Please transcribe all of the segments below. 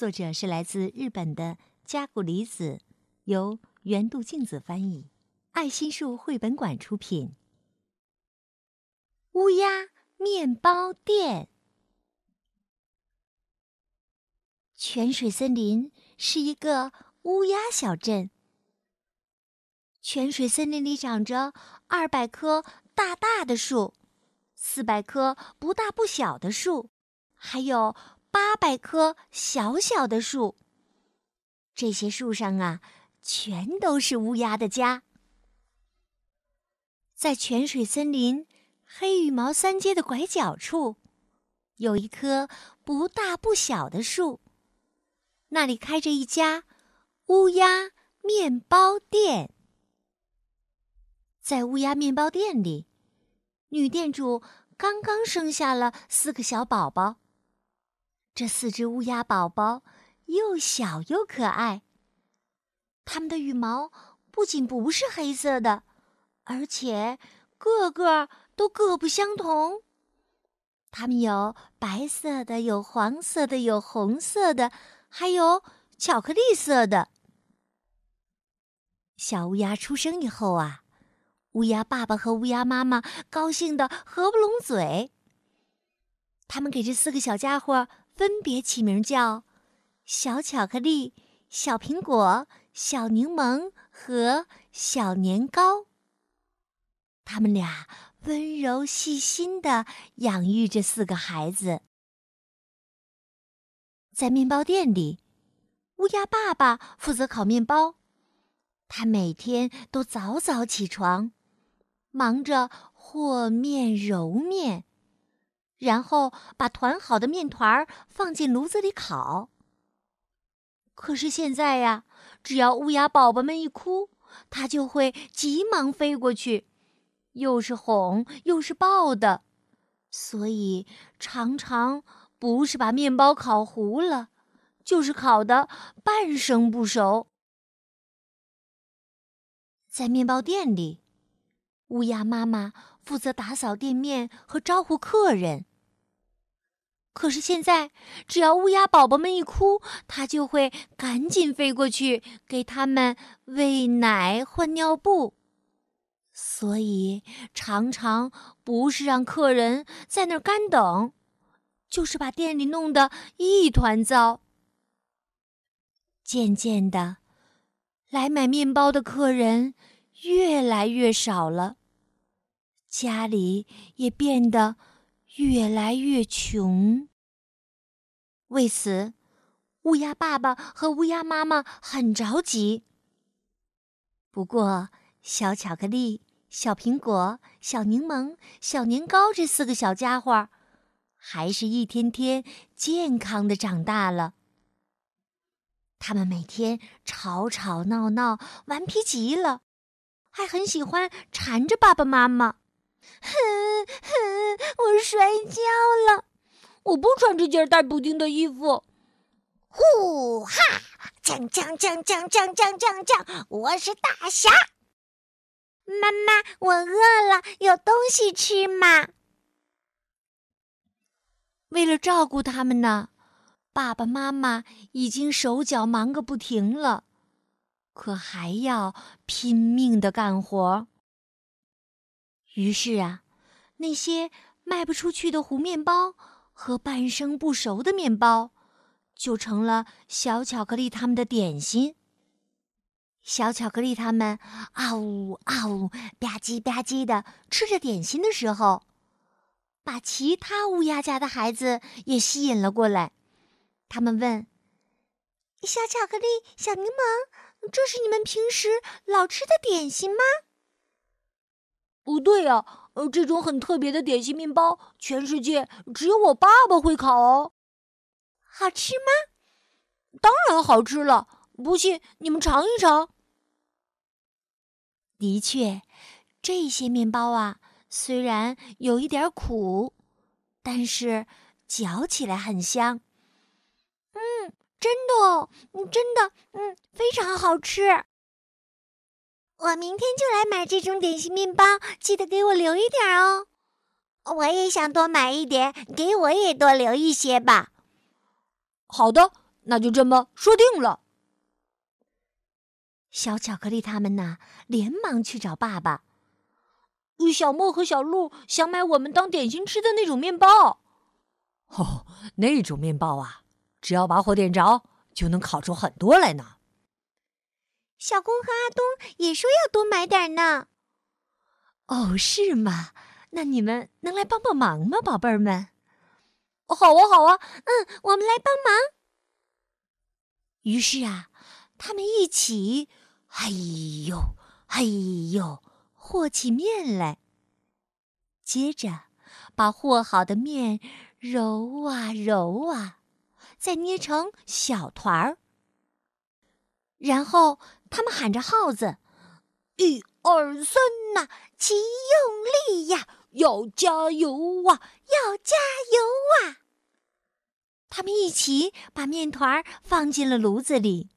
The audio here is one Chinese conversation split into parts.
作者是来自日本的。加古里子由原度静子翻译，爱心树绘本馆出品。乌鸦面包店。泉水森林是一个乌鸦小镇。泉水森林里长着二百棵大大的树，四百棵不大不小的树，还有八百棵小小的树。这些树上啊，全都是乌鸦的家。在泉水森林黑羽毛三街的拐角处，有一棵不大不小的树，那里开着一家乌鸦面包店。在乌鸦面包店里，女店主刚刚生下了四个小宝宝。这四只乌鸦宝宝。又小又可爱。它们的羽毛不仅不是黑色的，而且个个都各不相同。它们有白色的，有黄色的，有红色的，还有巧克力色的。小乌鸦出生以后啊，乌鸦爸爸和乌鸦妈妈高兴得合不拢嘴。他们给这四个小家伙分别起名叫。小巧克力、小苹果、小柠檬和小年糕。他们俩温柔细心的养育着四个孩子。在面包店里，乌鸦爸爸负责烤面包。他每天都早早起床，忙着和面、揉面，然后把团好的面团儿放进炉子里烤。可是现在呀，只要乌鸦宝宝们一哭，它就会急忙飞过去，又是哄又是抱的，所以常常不是把面包烤糊了，就是烤的半生不熟。在面包店里，乌鸦妈妈负责打扫店面和招呼客人。可是现在，只要乌鸦宝宝们一哭，它就会赶紧飞过去给他们喂奶、换尿布，所以常常不是让客人在那儿干等，就是把店里弄得一团糟。渐渐的，来买面包的客人越来越少了，家里也变得。越来越穷。为此，乌鸦爸爸和乌鸦妈妈很着急。不过，小巧克力、小苹果、小柠檬、小年糕这四个小家伙，还是一天天健康的长大了。他们每天吵吵闹闹，顽皮极了，还很喜欢缠着爸爸妈妈。哼哼，我摔跤了，我不穿这件带补丁的衣服。呼哈，锵锵锵锵锵锵锵锵，我是大侠。妈妈，我饿了，有东西吃吗？为了照顾他们呢，爸爸妈妈已经手脚忙个不停了，可还要拼命的干活。于是啊，那些卖不出去的糊面包和半生不熟的面包，就成了小巧克力他们的点心。小巧克力他们啊呜啊呜吧唧吧唧的吃着点心的时候，把其他乌鸦家的孩子也吸引了过来。他们问：“小巧克力、小柠檬，这是你们平时老吃的点心吗？”不对呀，呃，这种很特别的点心面包，全世界只有我爸爸会烤哦。好吃吗？当然好吃了。不信你们尝一尝。的确，这些面包啊，虽然有一点苦，但是嚼起来很香。嗯，真的，嗯，真的，嗯，非常好吃。我明天就来买这种点心面包，记得给我留一点哦。我也想多买一点，给我也多留一些吧。好的，那就这么说定了。小巧克力他们呢，连忙去找爸爸。小莫和小鹿想买我们当点心吃的那种面包。哦，那种面包啊，只要把火点着，就能烤出很多来呢。小公和阿东也说要多买点呢。哦，是吗？那你们能来帮帮忙吗，宝贝儿们？好啊，好啊，嗯，我们来帮忙。于是啊，他们一起，哎呦，哎呦，和起面来。接着，把和好的面揉啊揉啊，再捏成小团儿。然后，他们喊着号子：“一二三呐，齐用力呀！”要加油啊！要加油啊！他们一起把面团放进了炉子里。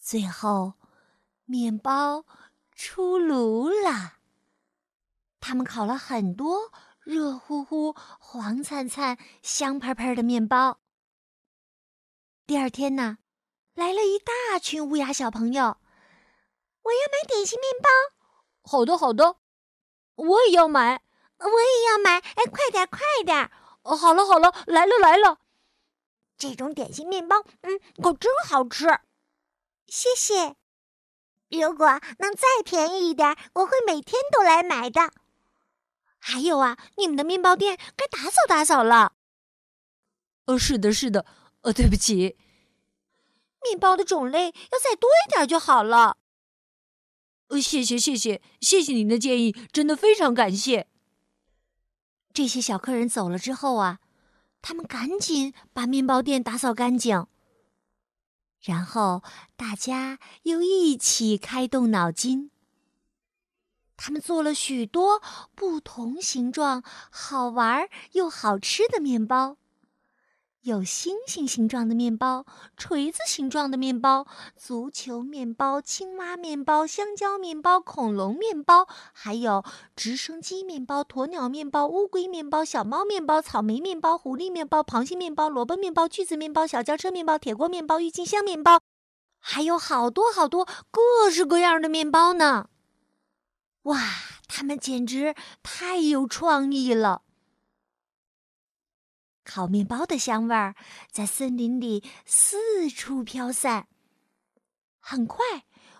最后，面包出炉了。他们烤了很多热乎乎、黄灿灿、香喷喷的面包。第二天呢，来了一大群乌鸦小朋友。我要买点心面包。好的，好的。我也要买，我也要买！哎，快点，快点！哦，好了，好了，来了，来了！这种点心面包，嗯，可真好吃。谢谢。如果能再便宜一点，我会每天都来买的。还有啊，你们的面包店该打扫打扫了。呃，是的，是的。呃，对不起，面包的种类要再多一点就好了。呃，谢谢谢谢谢谢您的建议，真的非常感谢。这些小客人走了之后啊，他们赶紧把面包店打扫干净，然后大家又一起开动脑筋。他们做了许多不同形状、好玩又好吃的面包。有星星形状的面包、锤子形状的面包、足球面包、青蛙面包、香蕉面包、恐龙面包，还有直升机面包、鸵鸟面包、乌龟面包、小猫面包、草莓面包、狐狸面包、螃蟹面包、萝卜面包、锯子面包、小轿车面包、铁锅面包、郁金香面包，还有好多好多各式各样的面包呢！哇，他们简直太有创意了！烤面包的香味儿在森林里四处飘散。很快，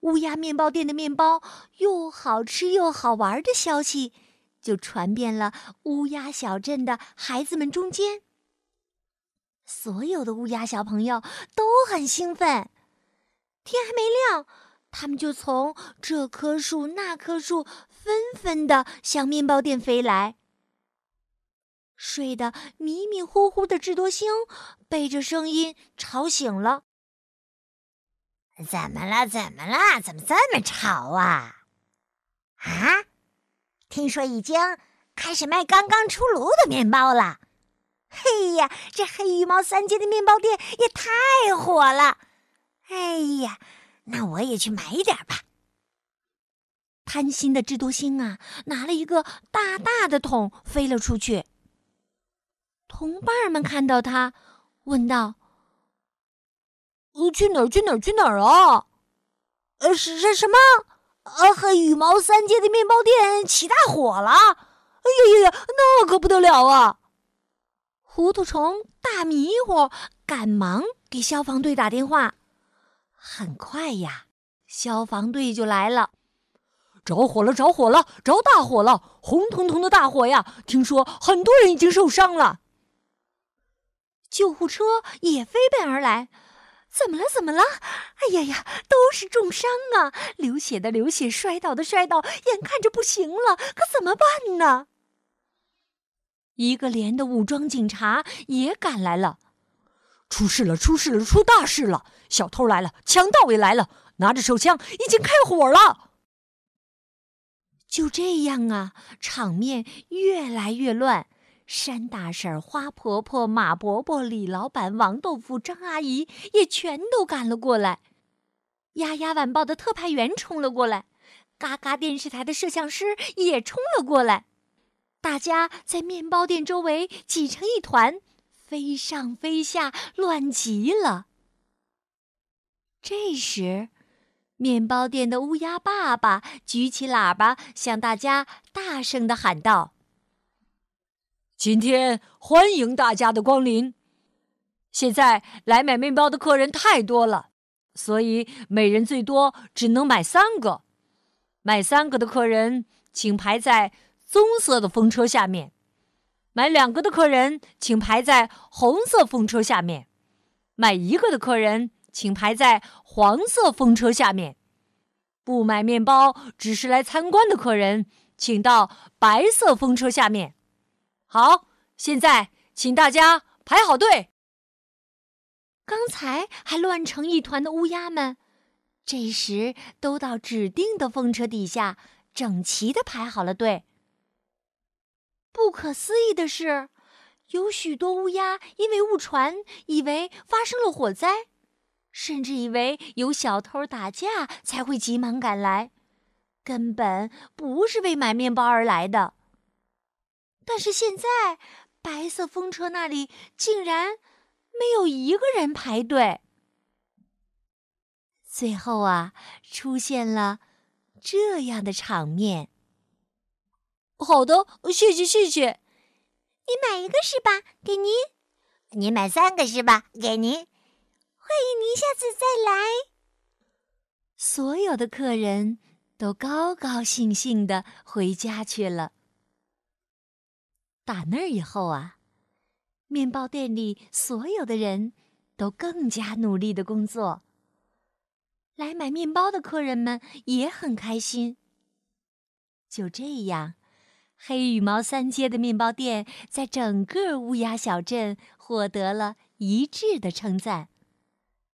乌鸦面包店的面包又好吃又好玩的消息就传遍了乌鸦小镇的孩子们中间。所有的乌鸦小朋友都很兴奋。天还没亮，他们就从这棵树那棵树纷纷的向面包店飞来。睡得迷迷糊糊的智多星被这声音吵醒了。怎么了？怎么了？怎么这么吵啊？啊！听说已经开始卖刚刚出炉的面包了。嘿呀，这黑羽毛三街的面包店也太火了。哎呀，那我也去买一点吧。贪心的智多星啊，拿了一个大大的桶飞了出去。同伴们看到他，问道：“呃，去哪儿？去哪儿？去哪儿啊？呃，是是什么？呃，黑羽毛三街的面包店起大火了！哎呀呀呀，那可不得了啊！”糊涂虫大迷糊，赶忙给消防队打电话。很快呀，消防队就来了。着火了！着火了！着大火了！红彤彤的大火呀！听说很多人已经受伤了。救护车也飞奔而来，怎么了？怎么了？哎呀呀，都是重伤啊！流血的流血，摔倒的摔倒，眼看着不行了，可怎么办呢？一个连的武装警察也赶来了。出事了！出事了！出大事了！小偷来了，强盗也来了，拿着手枪，已经开火了。就这样啊，场面越来越乱。山大婶、花婆婆、马伯伯、李老板、王豆腐、张阿姨也全都赶了过来。丫丫晚报的特派员冲了过来，嘎嘎电视台的摄像师也冲了过来。大家在面包店周围挤成一团，飞上飞下，乱极了。这时，面包店的乌鸦爸爸举起喇叭，向大家大声的喊道。今天欢迎大家的光临。现在来买面包的客人太多了，所以每人最多只能买三个。买三个的客人请排在棕色的风车下面；买两个的客人请排在红色风车下面；买一个的客人请排在黄色风车下面。不买面包，只是来参观的客人，请到白色风车下面。好，现在请大家排好队。刚才还乱成一团的乌鸦们，这时都到指定的风车底下，整齐的排好了队。不可思议的是，有许多乌鸦因为误传，以为发生了火灾，甚至以为有小偷打架，才会急忙赶来，根本不是为买面包而来的。但是现在，白色风车那里竟然没有一个人排队。最后啊，出现了这样的场面。好的，谢谢谢谢。你买一个是吧？给您。你买三个是吧？给您。欢迎您下次再来。所有的客人都高高兴兴的回家去了。打那儿以后啊，面包店里所有的人都更加努力的工作。来买面包的客人们也很开心。就这样，黑羽毛三街的面包店在整个乌鸦小镇获得了一致的称赞，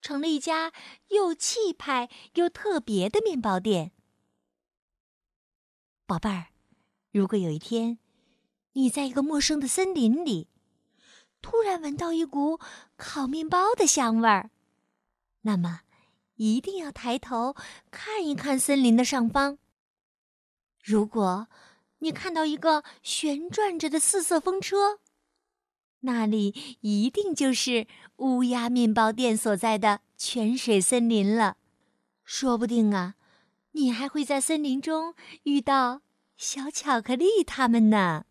成了一家又气派又特别的面包店。宝贝儿，如果有一天，你在一个陌生的森林里，突然闻到一股烤面包的香味儿，那么一定要抬头看一看森林的上方。如果你看到一个旋转着的四色风车，那里一定就是乌鸦面包店所在的泉水森林了。说不定啊，你还会在森林中遇到小巧克力他们呢。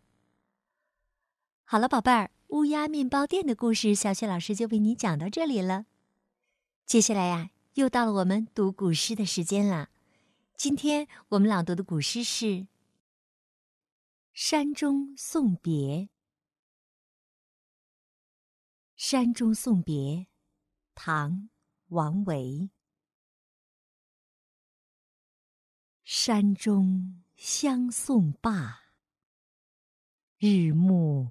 好了，宝贝儿，乌鸦面包店的故事，小雪老师就为你讲到这里了。接下来呀，又到了我们读古诗的时间了。今天我们朗读的古诗是《山中送别》。《山中送别》，唐·王维。山中相送罢，日暮。